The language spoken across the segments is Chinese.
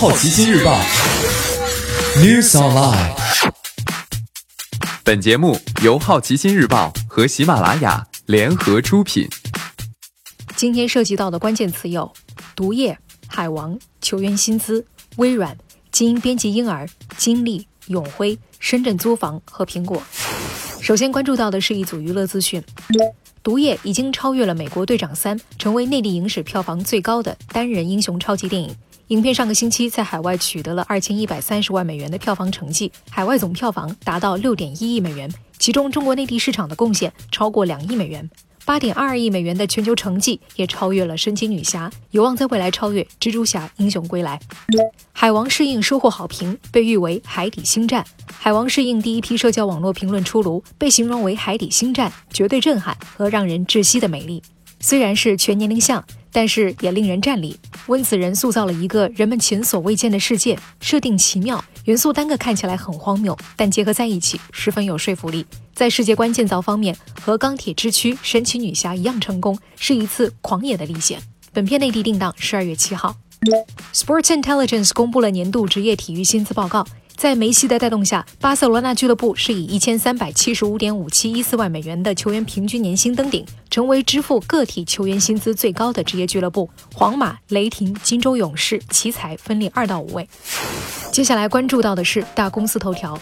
好奇心日报 News Online。本节目由好奇心日报和喜马拉雅联合出品。今天涉及到的关键词有：毒液、海王、球员薪资、微软、基因编辑婴儿、金立、永辉、深圳租房和苹果。首先关注到的是一组娱乐资讯。毒液已经超越了《美国队长三》，成为内地影史票房最高的单人英雄超级电影。影片上个星期在海外取得了二千一百三十万美元的票房成绩，海外总票房达到六点一亿美元，其中中国内地市场的贡献超过两亿美元。八点二亿美元的全球成绩也超越了神奇女侠，有望在未来超越蜘蛛侠英雄归来。海王适应收获好评，被誉为海底星战。海王适应第一批社交网络评论出炉，被形容为海底星战，绝对震撼和让人窒息的美丽。虽然是全年龄向，但是也令人站立。温子仁塑造了一个人们前所未见的世界，设定奇妙，元素单个看起来很荒谬，但结合在一起十分有说服力。在世界观建造方面，和钢铁之躯、神奇女侠一样成功，是一次狂野的历险。本片内地定档十二月七号。Sports Intelligence 公布了年度职业体育薪资报告。在梅西的带动下，巴塞罗那俱乐部是以一千三百七十五点五七一四万美元的球员平均年薪登顶，成为支付个体球员薪资最高的职业俱乐部。皇马、雷霆、金州勇士、奇才分列二到五位。接下来关注到的是大公司头条。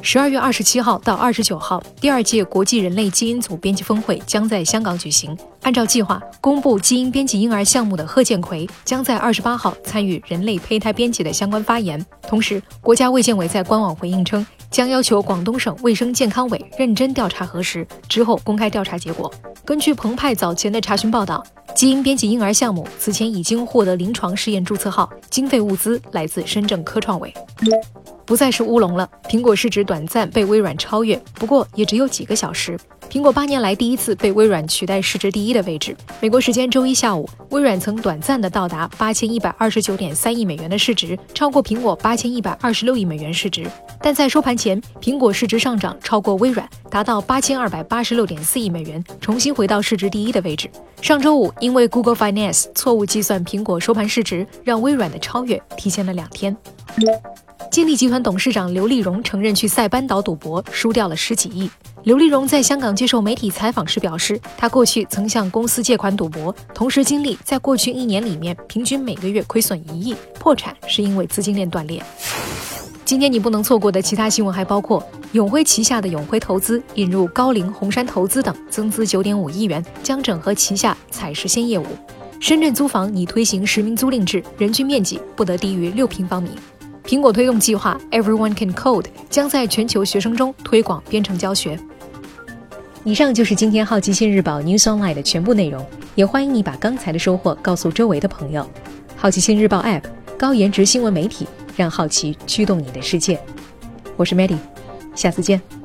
十二月二十七号到二十九号，第二届国际人类基因组编辑峰会将在香港举行。按照计划，公布基因编辑婴儿项目的贺建奎将在二十八号参与人类胚胎编辑的相关发言。同时，国家卫健委在官网回应称，将要求广东省卫生健康委认真调查核实，之后公开调查结果。根据澎湃早前的查询报道。基因编辑婴儿项目此前已经获得临床试验注册号，经费物资来自深圳科创委。不再是乌龙了，苹果市值短暂被微软超越，不过也只有几个小时。苹果八年来第一次被微软取代市值第一的位置。美国时间周一下午，微软曾短暂的到达八千一百二十九点三亿美元的市值，超过苹果八千一百二十六亿美元市值。但在收盘前，苹果市值上涨超过微软，达到八千二百八十六点四亿美元，重新回到市值第一的位置。上周五，因为 Google Finance 错误计算苹果收盘市值，让微软的超越提前了两天。金立集团董事长刘立荣承认去塞班岛赌博输掉了十几亿。刘立荣在香港接受媒体采访时表示，他过去曾向公司借款赌博，同时经历在过去一年里面平均每个月亏损一亿，破产是因为资金链断裂。今天你不能错过的其他新闻还包括：永辉旗下的永辉投资引入高瓴、红杉投资等，增资九点五亿元，将整合旗下采实鲜业务；深圳租房拟推行实名租赁制，人均面积不得低于六平方米。苹果推动计划 Everyone Can Code 将在全球学生中推广编程教学。以上就是今天好奇心日报 News Online 的全部内容，也欢迎你把刚才的收获告诉周围的朋友。好奇心日报 App 高颜值新闻媒体，让好奇驱动你的世界。我是 Maddie，下次见。